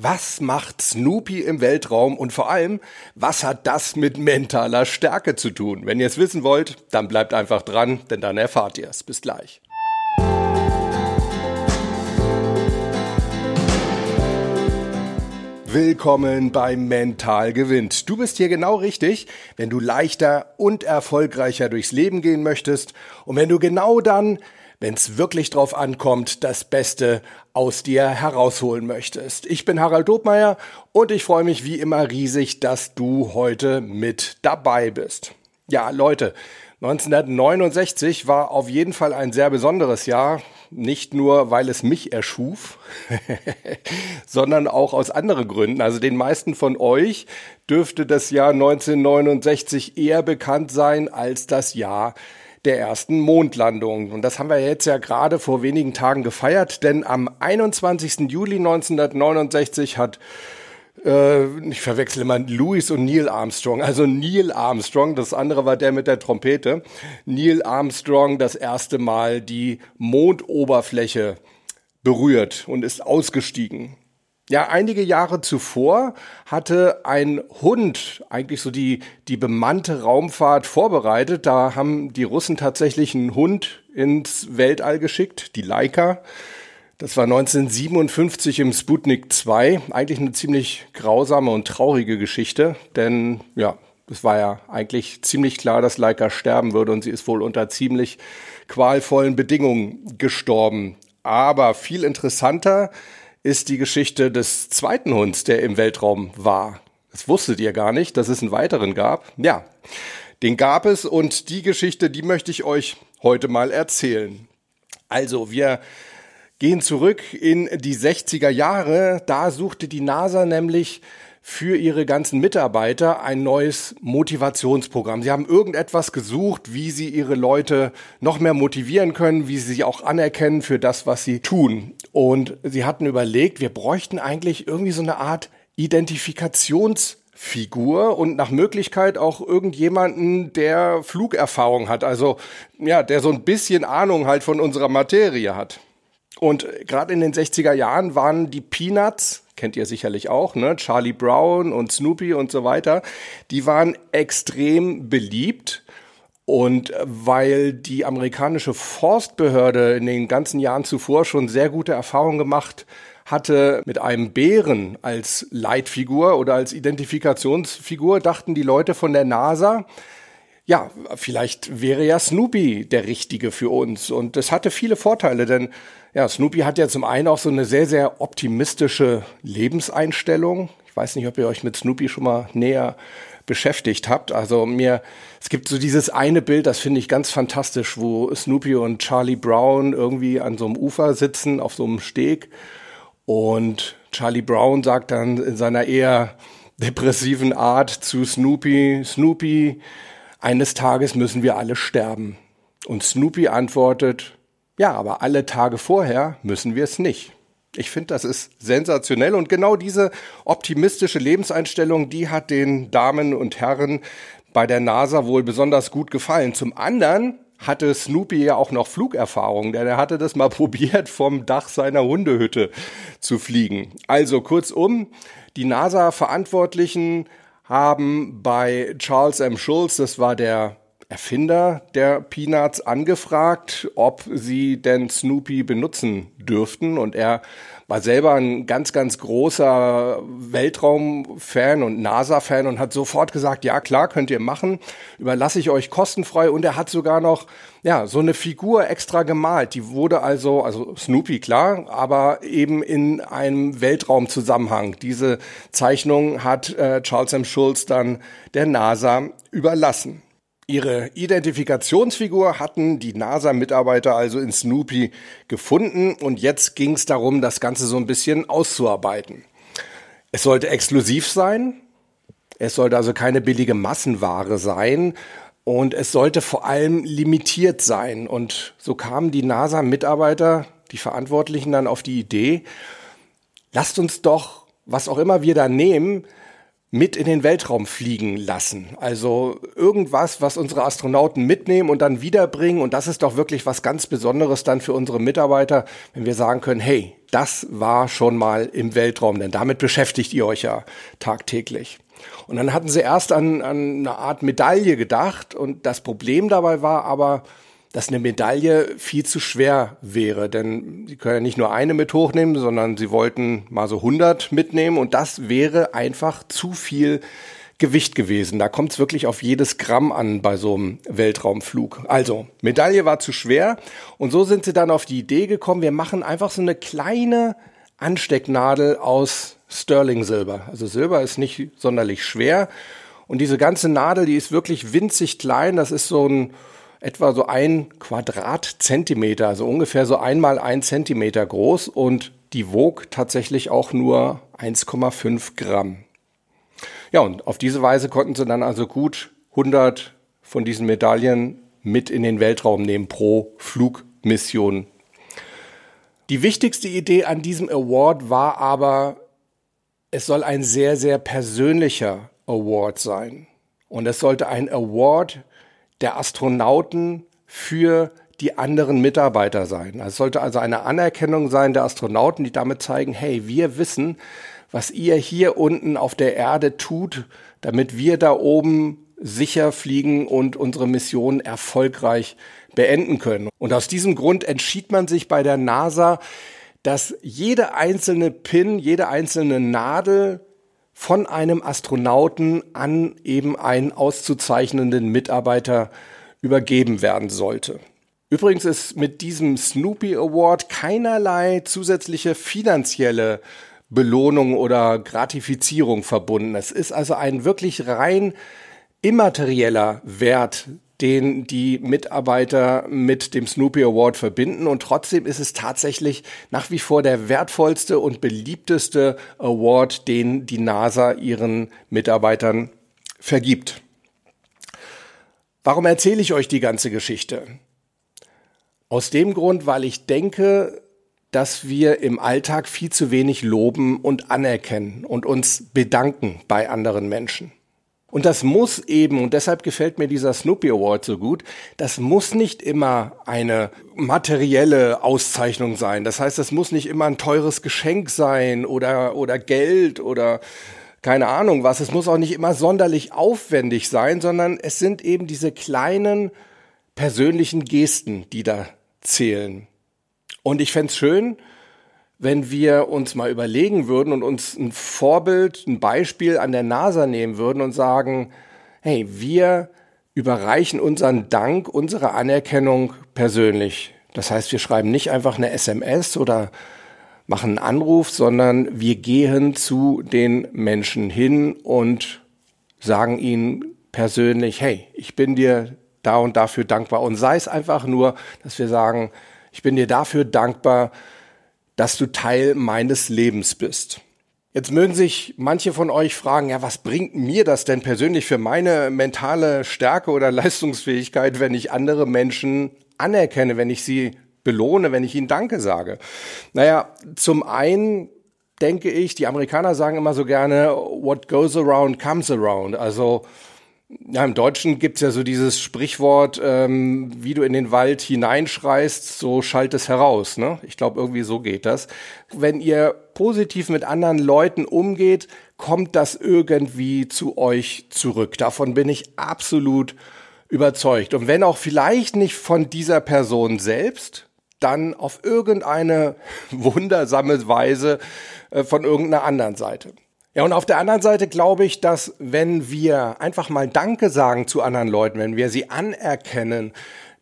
Was macht Snoopy im Weltraum und vor allem, was hat das mit mentaler Stärke zu tun? Wenn ihr es wissen wollt, dann bleibt einfach dran, denn dann erfahrt ihr es. Bis gleich. Willkommen bei Mental gewinnt. Du bist hier genau richtig, wenn du leichter und erfolgreicher durchs Leben gehen möchtest und wenn du genau dann wenn es wirklich drauf ankommt, das Beste aus dir herausholen möchtest. Ich bin Harald Dobmeier und ich freue mich wie immer riesig, dass du heute mit dabei bist. Ja, Leute, 1969 war auf jeden Fall ein sehr besonderes Jahr, nicht nur weil es mich erschuf, sondern auch aus anderen Gründen. Also den meisten von euch dürfte das Jahr 1969 eher bekannt sein als das Jahr der ersten Mondlandung. Und das haben wir jetzt ja gerade vor wenigen Tagen gefeiert, denn am 21. Juli 1969 hat äh, ich verwechsle immer Louis und Neil Armstrong. Also Neil Armstrong, das andere war der mit der Trompete. Neil Armstrong das erste Mal die Mondoberfläche berührt und ist ausgestiegen. Ja, einige Jahre zuvor hatte ein Hund eigentlich so die, die bemannte Raumfahrt vorbereitet. Da haben die Russen tatsächlich einen Hund ins Weltall geschickt, die Laika. Das war 1957 im Sputnik 2. Eigentlich eine ziemlich grausame und traurige Geschichte, denn ja, es war ja eigentlich ziemlich klar, dass Laika sterben würde und sie ist wohl unter ziemlich qualvollen Bedingungen gestorben. Aber viel interessanter ist die Geschichte des zweiten Hunds, der im Weltraum war. Das wusstet ihr gar nicht, dass es einen weiteren gab. Ja, den gab es und die Geschichte, die möchte ich euch heute mal erzählen. Also, wir gehen zurück in die 60er Jahre. Da suchte die NASA nämlich für ihre ganzen Mitarbeiter ein neues Motivationsprogramm. Sie haben irgendetwas gesucht, wie sie ihre Leute noch mehr motivieren können, wie sie sie auch anerkennen für das, was sie tun. Und sie hatten überlegt, wir bräuchten eigentlich irgendwie so eine Art Identifikationsfigur und nach Möglichkeit auch irgendjemanden, der Flugerfahrung hat, also ja, der so ein bisschen Ahnung halt von unserer Materie hat. Und gerade in den 60er Jahren waren die Peanuts kennt ihr sicherlich auch, ne? Charlie Brown und Snoopy und so weiter, die waren extrem beliebt. Und weil die amerikanische Forstbehörde in den ganzen Jahren zuvor schon sehr gute Erfahrungen gemacht hatte mit einem Bären als Leitfigur oder als Identifikationsfigur, dachten die Leute von der NASA, ja, vielleicht wäre ja Snoopy der Richtige für uns. Und das hatte viele Vorteile, denn ja, Snoopy hat ja zum einen auch so eine sehr, sehr optimistische Lebenseinstellung. Ich weiß nicht, ob ihr euch mit Snoopy schon mal näher beschäftigt habt. Also mir, es gibt so dieses eine Bild, das finde ich ganz fantastisch, wo Snoopy und Charlie Brown irgendwie an so einem Ufer sitzen, auf so einem Steg. Und Charlie Brown sagt dann in seiner eher depressiven Art zu Snoopy, Snoopy, eines Tages müssen wir alle sterben. Und Snoopy antwortet, ja, aber alle Tage vorher müssen wir es nicht. Ich finde, das ist sensationell und genau diese optimistische Lebenseinstellung, die hat den Damen und Herren bei der NASA wohl besonders gut gefallen. Zum anderen hatte Snoopy ja auch noch Flugerfahrung, denn er hatte das mal probiert, vom Dach seiner Hundehütte zu fliegen. Also kurzum, die NASA-Verantwortlichen haben bei Charles M. Schulz, das war der Erfinder der Peanuts, angefragt, ob sie denn Snoopy benutzen dürften. Und er war selber ein ganz, ganz großer Weltraumfan und NASA-Fan und hat sofort gesagt, ja klar, könnt ihr machen, überlasse ich euch kostenfrei. Und er hat sogar noch, ja, so eine Figur extra gemalt. Die wurde also, also Snoopy klar, aber eben in einem Weltraumzusammenhang. Diese Zeichnung hat äh, Charles M. Schulz dann der NASA überlassen. Ihre Identifikationsfigur hatten die NASA-Mitarbeiter also in Snoopy gefunden und jetzt ging es darum, das Ganze so ein bisschen auszuarbeiten. Es sollte exklusiv sein, es sollte also keine billige Massenware sein und es sollte vor allem limitiert sein. Und so kamen die NASA-Mitarbeiter, die Verantwortlichen dann auf die Idee, lasst uns doch, was auch immer wir da nehmen, mit in den Weltraum fliegen lassen. Also irgendwas, was unsere Astronauten mitnehmen und dann wiederbringen. Und das ist doch wirklich was ganz Besonderes dann für unsere Mitarbeiter, wenn wir sagen können, hey, das war schon mal im Weltraum, denn damit beschäftigt ihr euch ja tagtäglich. Und dann hatten sie erst an, an eine Art Medaille gedacht und das Problem dabei war aber, dass eine Medaille viel zu schwer wäre, denn sie können ja nicht nur eine mit hochnehmen, sondern sie wollten mal so 100 mitnehmen und das wäre einfach zu viel Gewicht gewesen. Da kommt es wirklich auf jedes Gramm an bei so einem Weltraumflug. Also, Medaille war zu schwer und so sind sie dann auf die Idee gekommen, wir machen einfach so eine kleine Anstecknadel aus Sterling Silber. Also Silber ist nicht sonderlich schwer und diese ganze Nadel, die ist wirklich winzig klein, das ist so ein etwa so ein Quadratzentimeter, also ungefähr so einmal ein Zentimeter groß und die wog tatsächlich auch nur 1,5 Gramm. Ja, und auf diese Weise konnten sie dann also gut 100 von diesen Medaillen mit in den Weltraum nehmen pro Flugmission. Die wichtigste Idee an diesem Award war aber, es soll ein sehr, sehr persönlicher Award sein. Und es sollte ein Award der Astronauten für die anderen Mitarbeiter sein. Es sollte also eine Anerkennung sein der Astronauten, die damit zeigen, hey, wir wissen, was ihr hier unten auf der Erde tut, damit wir da oben sicher fliegen und unsere Mission erfolgreich beenden können. Und aus diesem Grund entschied man sich bei der NASA, dass jede einzelne Pin, jede einzelne Nadel von einem Astronauten an eben einen auszuzeichnenden Mitarbeiter übergeben werden sollte. Übrigens ist mit diesem Snoopy Award keinerlei zusätzliche finanzielle Belohnung oder Gratifizierung verbunden. Es ist also ein wirklich rein immaterieller Wert, den die Mitarbeiter mit dem Snoopy Award verbinden. Und trotzdem ist es tatsächlich nach wie vor der wertvollste und beliebteste Award, den die NASA ihren Mitarbeitern vergibt. Warum erzähle ich euch die ganze Geschichte? Aus dem Grund, weil ich denke, dass wir im Alltag viel zu wenig loben und anerkennen und uns bedanken bei anderen Menschen. Und das muss eben, und deshalb gefällt mir dieser Snoopy Award so gut, das muss nicht immer eine materielle Auszeichnung sein. Das heißt, das muss nicht immer ein teures Geschenk sein oder, oder Geld oder keine Ahnung was. Es muss auch nicht immer sonderlich aufwendig sein, sondern es sind eben diese kleinen persönlichen Gesten, die da zählen. Und ich fände schön, wenn wir uns mal überlegen würden und uns ein Vorbild, ein Beispiel an der NASA nehmen würden und sagen, hey, wir überreichen unseren Dank, unsere Anerkennung persönlich. Das heißt, wir schreiben nicht einfach eine SMS oder machen einen Anruf, sondern wir gehen zu den Menschen hin und sagen ihnen persönlich, hey, ich bin dir da und dafür dankbar. Und sei es einfach nur, dass wir sagen, ich bin dir dafür dankbar, dass du Teil meines Lebens bist. Jetzt mögen sich manche von euch fragen, ja, was bringt mir das denn persönlich für meine mentale Stärke oder Leistungsfähigkeit, wenn ich andere Menschen anerkenne, wenn ich sie belohne, wenn ich ihnen Danke sage? Naja, zum einen denke ich, die Amerikaner sagen immer so gerne, what goes around comes around. Also ja, im Deutschen gibt's ja so dieses Sprichwort, ähm, wie du in den Wald hineinschreist, so schallt es heraus. Ne? Ich glaube, irgendwie so geht das. Wenn ihr positiv mit anderen Leuten umgeht, kommt das irgendwie zu euch zurück. Davon bin ich absolut überzeugt. Und wenn auch vielleicht nicht von dieser Person selbst, dann auf irgendeine wundersame Weise äh, von irgendeiner anderen Seite. Ja, und auf der anderen Seite glaube ich, dass wenn wir einfach mal Danke sagen zu anderen Leuten, wenn wir sie anerkennen,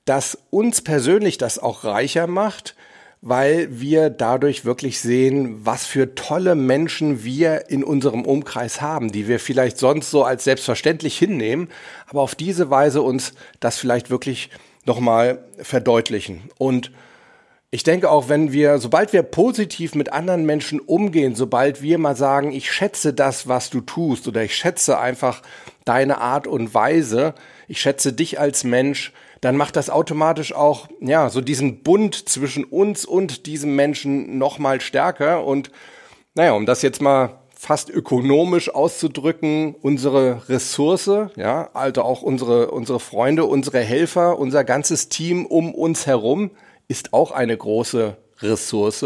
dass uns persönlich das auch reicher macht, weil wir dadurch wirklich sehen, was für tolle Menschen wir in unserem Umkreis haben, die wir vielleicht sonst so als selbstverständlich hinnehmen, aber auf diese Weise uns das vielleicht wirklich nochmal verdeutlichen. Und ich denke auch, wenn wir, sobald wir positiv mit anderen Menschen umgehen, sobald wir mal sagen, ich schätze das, was du tust, oder ich schätze einfach deine Art und Weise, ich schätze dich als Mensch, dann macht das automatisch auch, ja, so diesen Bund zwischen uns und diesem Menschen nochmal stärker. Und naja, um das jetzt mal fast ökonomisch auszudrücken, unsere Ressource, ja, also auch unsere, unsere Freunde, unsere Helfer, unser ganzes Team um uns herum ist auch eine große Ressource.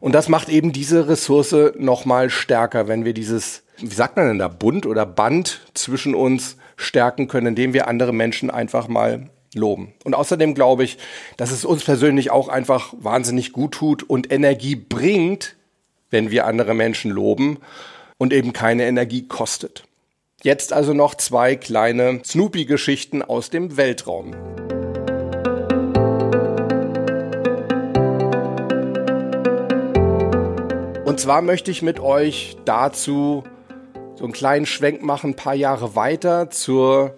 Und das macht eben diese Ressource nochmal stärker, wenn wir dieses, wie sagt man denn da, Bund oder Band zwischen uns stärken können, indem wir andere Menschen einfach mal loben. Und außerdem glaube ich, dass es uns persönlich auch einfach wahnsinnig gut tut und Energie bringt, wenn wir andere Menschen loben und eben keine Energie kostet. Jetzt also noch zwei kleine Snoopy-Geschichten aus dem Weltraum. Und zwar möchte ich mit euch dazu so einen kleinen Schwenk machen, ein paar Jahre weiter zur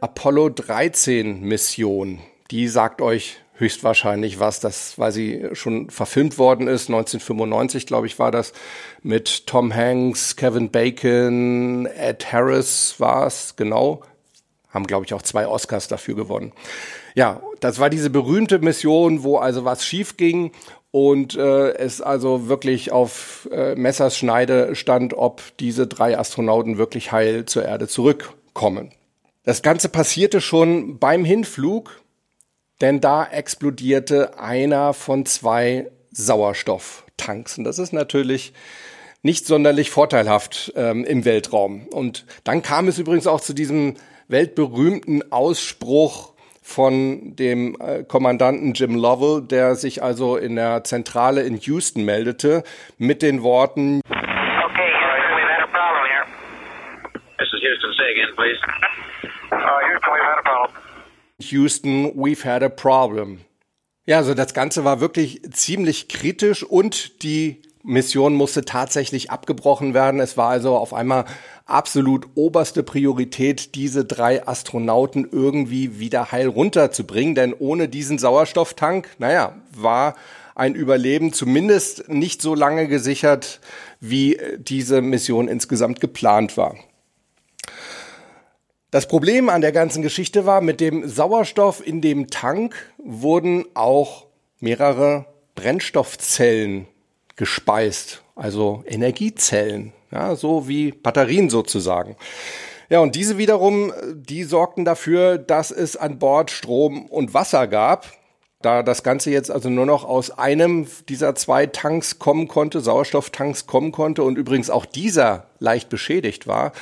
Apollo 13 Mission. Die sagt euch höchstwahrscheinlich was, das, weil sie schon verfilmt worden ist, 1995, glaube ich, war das, mit Tom Hanks, Kevin Bacon, Ed Harris war es, genau. Haben, glaube ich, auch zwei Oscars dafür gewonnen. Ja, das war diese berühmte Mission, wo also was schief ging und äh, es also wirklich auf äh, Messers Schneide stand, ob diese drei Astronauten wirklich heil zur Erde zurückkommen. Das Ganze passierte schon beim Hinflug, denn da explodierte einer von zwei Sauerstofftanks. Und das ist natürlich nicht sonderlich vorteilhaft ähm, im Weltraum. Und dann kam es übrigens auch zu diesem weltberühmten Ausspruch, von dem äh, Kommandanten Jim Lovell, der sich also in der Zentrale in Houston meldete, mit den Worten Okay, Houston, we've had a problem here. This is Houston, say again, please. Uh, Houston, we've had a problem. Houston, we've had a problem. Ja, also das Ganze war wirklich ziemlich kritisch und die Mission musste tatsächlich abgebrochen werden. Es war also auf einmal absolut oberste Priorität, diese drei Astronauten irgendwie wieder heil runterzubringen. Denn ohne diesen Sauerstofftank, naja, war ein Überleben zumindest nicht so lange gesichert, wie diese Mission insgesamt geplant war. Das Problem an der ganzen Geschichte war, mit dem Sauerstoff in dem Tank wurden auch mehrere Brennstoffzellen gespeist, also Energiezellen ja, so wie Batterien sozusagen. Ja, und diese wiederum, die sorgten dafür, dass es an Bord Strom und Wasser gab. Da das Ganze jetzt also nur noch aus einem dieser zwei Tanks kommen konnte, Sauerstofftanks kommen konnte und übrigens auch dieser leicht beschädigt war,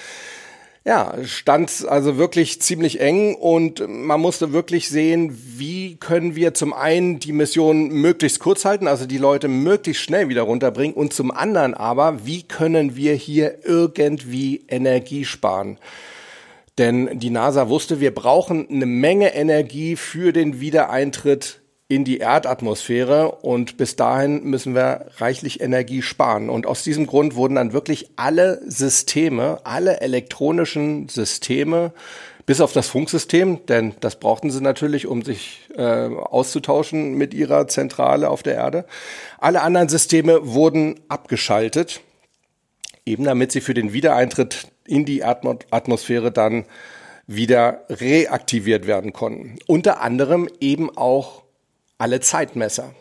ja, stand also wirklich ziemlich eng und man musste wirklich sehen, wie können wir zum einen die Mission möglichst kurz halten, also die Leute möglichst schnell wieder runterbringen und zum anderen aber, wie können wir hier irgendwie Energie sparen? Denn die NASA wusste, wir brauchen eine Menge Energie für den Wiedereintritt in die Erdatmosphäre und bis dahin müssen wir reichlich Energie sparen. Und aus diesem Grund wurden dann wirklich alle Systeme, alle elektronischen Systeme, bis auf das Funksystem, denn das brauchten sie natürlich, um sich äh, auszutauschen mit ihrer Zentrale auf der Erde. Alle anderen Systeme wurden abgeschaltet, eben damit sie für den Wiedereintritt in die Atmosphäre dann wieder reaktiviert werden konnten. Unter anderem eben auch alle Zeitmesser.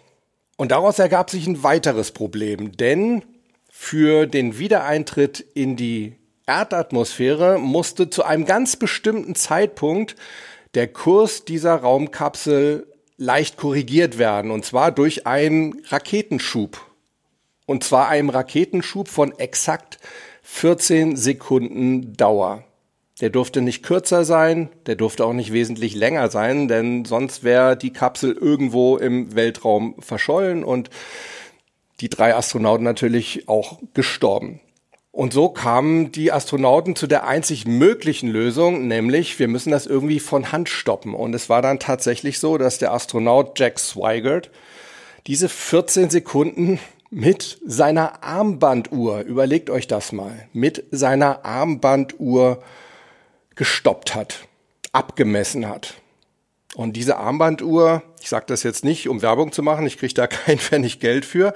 Und daraus ergab sich ein weiteres Problem, denn für den Wiedereintritt in die Erdatmosphäre musste zu einem ganz bestimmten Zeitpunkt der Kurs dieser Raumkapsel leicht korrigiert werden, und zwar durch einen Raketenschub. Und zwar einem Raketenschub von exakt 14 Sekunden Dauer. Der durfte nicht kürzer sein, der durfte auch nicht wesentlich länger sein, denn sonst wäre die Kapsel irgendwo im Weltraum verschollen und die drei Astronauten natürlich auch gestorben. Und so kamen die Astronauten zu der einzig möglichen Lösung, nämlich wir müssen das irgendwie von Hand stoppen. Und es war dann tatsächlich so, dass der Astronaut Jack Swigert diese 14 Sekunden mit seiner Armbanduhr, überlegt euch das mal, mit seiner Armbanduhr gestoppt hat, abgemessen hat. Und diese Armbanduhr, ich sage das jetzt nicht, um Werbung zu machen, ich kriege da kein Pfennig Geld für.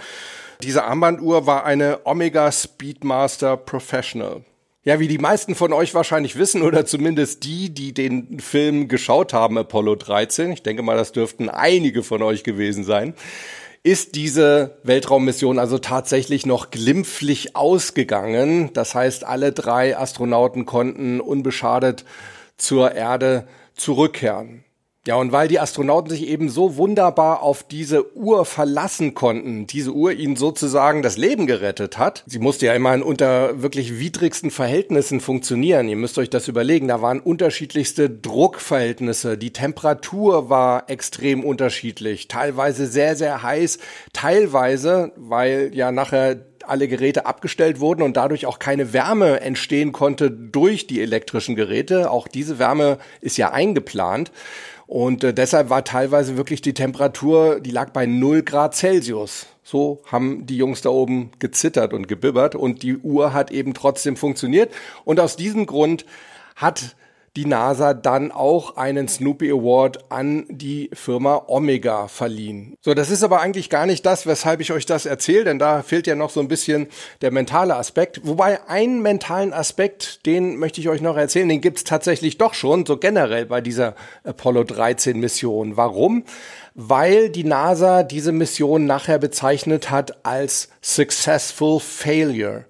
Diese Armbanduhr war eine Omega Speedmaster Professional. Ja, wie die meisten von euch wahrscheinlich wissen, oder zumindest die, die den Film geschaut haben, Apollo 13, ich denke mal, das dürften einige von euch gewesen sein. Ist diese Weltraummission also tatsächlich noch glimpflich ausgegangen. Das heißt, alle drei Astronauten konnten unbeschadet zur Erde zurückkehren. Ja, und weil die Astronauten sich eben so wunderbar auf diese Uhr verlassen konnten, diese Uhr ihnen sozusagen das Leben gerettet hat. Sie musste ja immerhin unter wirklich widrigsten Verhältnissen funktionieren. Ihr müsst euch das überlegen. Da waren unterschiedlichste Druckverhältnisse. Die Temperatur war extrem unterschiedlich. Teilweise sehr, sehr heiß. Teilweise, weil ja nachher alle Geräte abgestellt wurden und dadurch auch keine Wärme entstehen konnte durch die elektrischen Geräte. Auch diese Wärme ist ja eingeplant. Und äh, deshalb war teilweise wirklich die Temperatur, die lag bei 0 Grad Celsius. So haben die Jungs da oben gezittert und gebibbert und die Uhr hat eben trotzdem funktioniert. Und aus diesem Grund hat die NASA dann auch einen Snoopy Award an die Firma Omega verliehen. So, das ist aber eigentlich gar nicht das, weshalb ich euch das erzähle, denn da fehlt ja noch so ein bisschen der mentale Aspekt. Wobei einen mentalen Aspekt, den möchte ich euch noch erzählen, den gibt's tatsächlich doch schon, so generell bei dieser Apollo 13 Mission. Warum? Weil die NASA diese Mission nachher bezeichnet hat als Successful Failure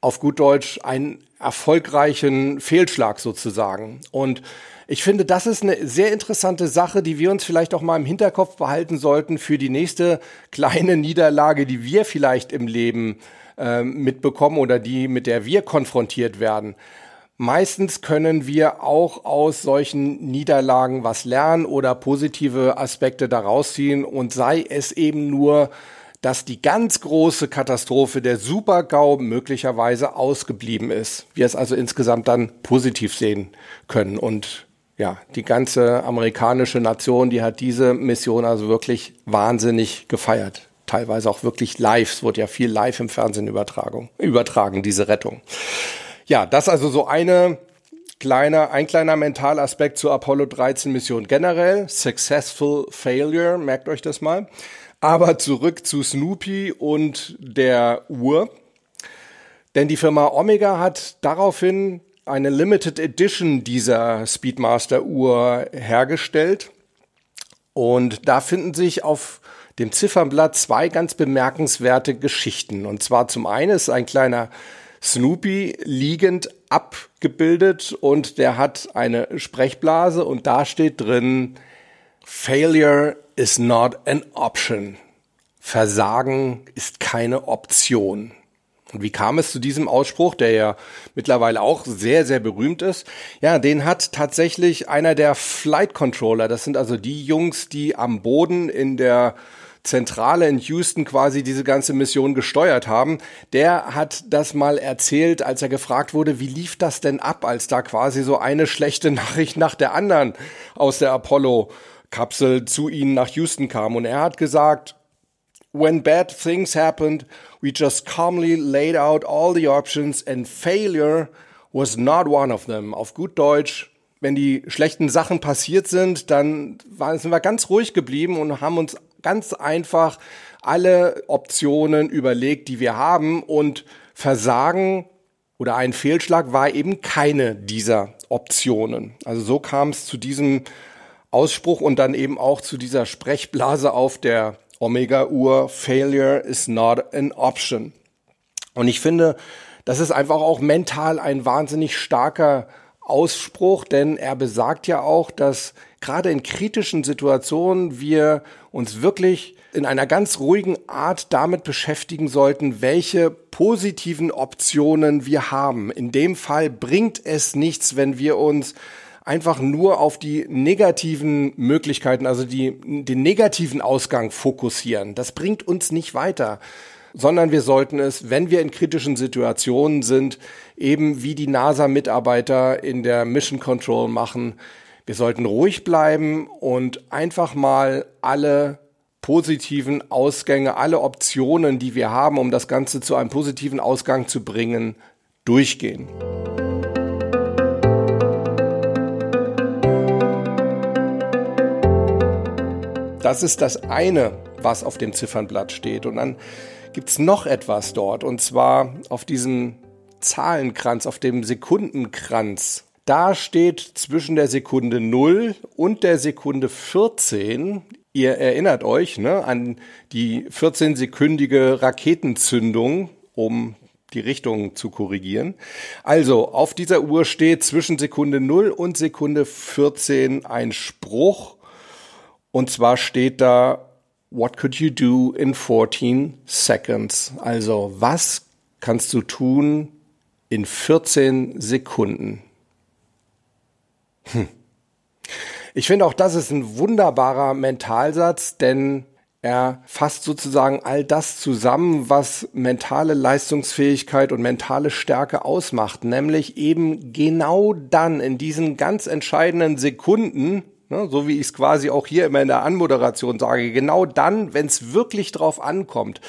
auf gut Deutsch einen erfolgreichen Fehlschlag sozusagen. Und ich finde, das ist eine sehr interessante Sache, die wir uns vielleicht auch mal im Hinterkopf behalten sollten für die nächste kleine Niederlage, die wir vielleicht im Leben äh, mitbekommen oder die, mit der wir konfrontiert werden. Meistens können wir auch aus solchen Niederlagen was lernen oder positive Aspekte daraus ziehen und sei es eben nur dass die ganz große Katastrophe der Super-GAU möglicherweise ausgeblieben ist. Wir es also insgesamt dann positiv sehen können. Und ja, die ganze amerikanische Nation, die hat diese Mission also wirklich wahnsinnig gefeiert. Teilweise auch wirklich live. Es wurde ja viel live im Fernsehen übertragen, übertragen, diese Rettung. Ja, das also so eine kleiner, ein kleiner Mentalaspekt zur Apollo 13 Mission generell. Successful Failure, merkt euch das mal. Aber zurück zu Snoopy und der Uhr. Denn die Firma Omega hat daraufhin eine Limited Edition dieser Speedmaster Uhr hergestellt. Und da finden sich auf dem Ziffernblatt zwei ganz bemerkenswerte Geschichten. Und zwar zum einen ist ein kleiner Snoopy liegend abgebildet und der hat eine Sprechblase und da steht drin Failure is not an option. Versagen ist keine Option. Und wie kam es zu diesem Ausspruch, der ja mittlerweile auch sehr, sehr berühmt ist? Ja, den hat tatsächlich einer der Flight Controller, das sind also die Jungs, die am Boden in der Zentrale in Houston quasi diese ganze Mission gesteuert haben, der hat das mal erzählt, als er gefragt wurde, wie lief das denn ab, als da quasi so eine schlechte Nachricht nach der anderen aus der Apollo Kapsel zu ihnen nach Houston kam. Und er hat gesagt, when bad things happened, we just calmly laid out all the options and failure was not one of them. Auf gut Deutsch, wenn die schlechten Sachen passiert sind, dann sind wir ganz ruhig geblieben und haben uns ganz einfach alle Optionen überlegt, die wir haben und Versagen oder ein Fehlschlag war eben keine dieser Optionen. Also so kam es zu diesem Ausspruch und dann eben auch zu dieser Sprechblase auf der Omega-Uhr, Failure is not an option. Und ich finde, das ist einfach auch mental ein wahnsinnig starker Ausspruch, denn er besagt ja auch, dass gerade in kritischen Situationen wir uns wirklich in einer ganz ruhigen Art damit beschäftigen sollten, welche positiven Optionen wir haben. In dem Fall bringt es nichts, wenn wir uns einfach nur auf die negativen Möglichkeiten, also die, den negativen Ausgang fokussieren. Das bringt uns nicht weiter sondern wir sollten es, wenn wir in kritischen Situationen sind, eben wie die NASA-Mitarbeiter in der Mission Control machen, wir sollten ruhig bleiben und einfach mal alle positiven Ausgänge, alle Optionen, die wir haben, um das Ganze zu einem positiven Ausgang zu bringen, durchgehen. Das ist das eine, was auf dem Ziffernblatt steht. Und dann gibt es noch etwas dort, und zwar auf diesem Zahlenkranz, auf dem Sekundenkranz. Da steht zwischen der Sekunde 0 und der Sekunde 14 Ihr erinnert euch ne, an die 14-sekündige Raketenzündung, um die Richtung zu korrigieren. Also, auf dieser Uhr steht zwischen Sekunde 0 und Sekunde 14 ein Spruch. Und zwar steht da, What could you do in 14 seconds? Also, was kannst du tun in 14 Sekunden? Hm. Ich finde auch, das ist ein wunderbarer Mentalsatz, denn er fasst sozusagen all das zusammen, was mentale Leistungsfähigkeit und mentale Stärke ausmacht, nämlich eben genau dann in diesen ganz entscheidenden Sekunden, ne, so wie ich es quasi auch hier immer in der Anmoderation sage, genau dann, wenn es wirklich drauf ankommt,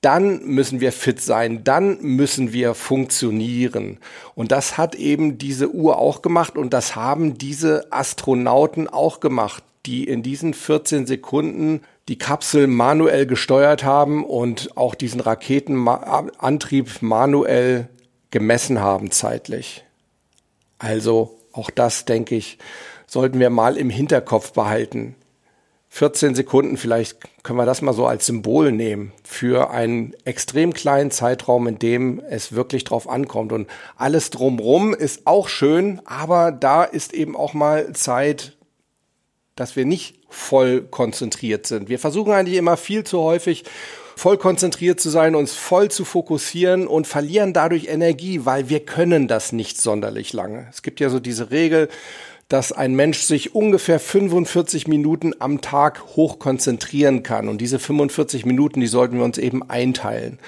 dann müssen wir fit sein, dann müssen wir funktionieren. Und das hat eben diese Uhr auch gemacht und das haben diese Astronauten auch gemacht, die in diesen 14 Sekunden die Kapsel manuell gesteuert haben und auch diesen Raketenantrieb manuell gemessen haben zeitlich. Also auch das, denke ich, sollten wir mal im Hinterkopf behalten. 14 Sekunden, vielleicht können wir das mal so als Symbol nehmen für einen extrem kleinen Zeitraum, in dem es wirklich drauf ankommt. Und alles drumrum ist auch schön, aber da ist eben auch mal Zeit, dass wir nicht voll konzentriert sind. Wir versuchen eigentlich immer viel zu häufig voll konzentriert zu sein, uns voll zu fokussieren und verlieren dadurch Energie, weil wir können das nicht sonderlich lange. Es gibt ja so diese Regel, dass ein Mensch sich ungefähr 45 Minuten am Tag hoch konzentrieren kann. Und diese 45 Minuten, die sollten wir uns eben einteilen.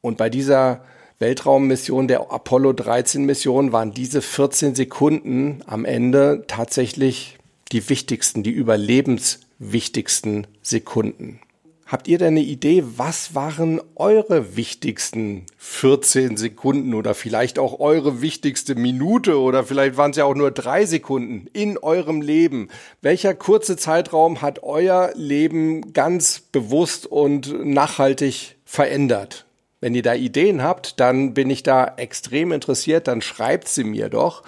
Und bei dieser Weltraummission, der Apollo 13 Mission, waren diese 14 Sekunden am Ende tatsächlich die wichtigsten, die überlebenswichtigsten Sekunden. Habt ihr denn eine Idee, was waren eure wichtigsten 14 Sekunden oder vielleicht auch eure wichtigste Minute oder vielleicht waren es ja auch nur drei Sekunden in eurem Leben? Welcher kurze Zeitraum hat euer Leben ganz bewusst und nachhaltig verändert? Wenn ihr da Ideen habt, dann bin ich da extrem interessiert, dann schreibt sie mir doch.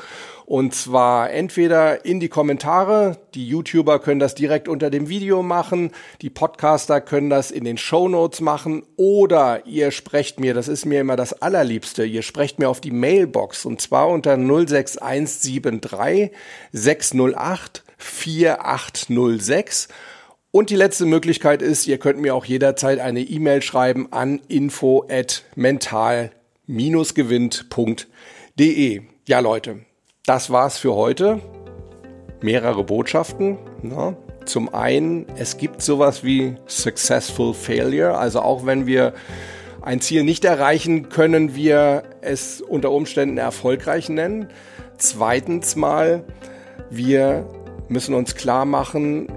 Und zwar entweder in die Kommentare, die YouTuber können das direkt unter dem Video machen, die Podcaster können das in den Show Notes machen oder ihr sprecht mir, das ist mir immer das allerliebste, ihr sprecht mir auf die Mailbox und zwar unter 06173 608 4806. Und die letzte Möglichkeit ist, ihr könnt mir auch jederzeit eine E-Mail schreiben an info at mental-gewinnt.de. Ja, Leute, das war's für heute. Mehrere Botschaften. Ja. Zum einen, es gibt sowas wie Successful Failure. Also auch wenn wir ein Ziel nicht erreichen, können wir es unter Umständen erfolgreich nennen. Zweitens mal, wir müssen uns klar machen,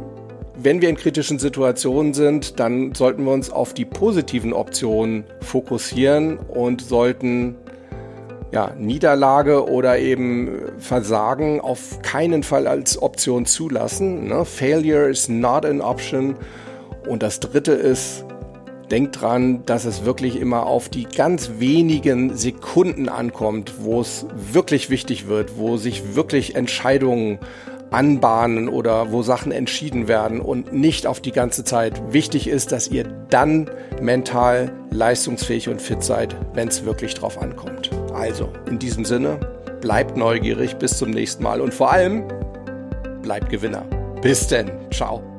wenn wir in kritischen Situationen sind, dann sollten wir uns auf die positiven Optionen fokussieren und sollten ja, Niederlage oder eben Versagen auf keinen Fall als Option zulassen. Ne? Failure is not an option. Und das Dritte ist, denkt dran, dass es wirklich immer auf die ganz wenigen Sekunden ankommt, wo es wirklich wichtig wird, wo sich wirklich Entscheidungen anbahnen oder wo Sachen entschieden werden und nicht auf die ganze Zeit. Wichtig ist, dass ihr dann mental leistungsfähig und fit seid, wenn es wirklich drauf ankommt. Also, in diesem Sinne, bleibt neugierig, bis zum nächsten Mal und vor allem, bleibt Gewinner. Bis denn, ciao.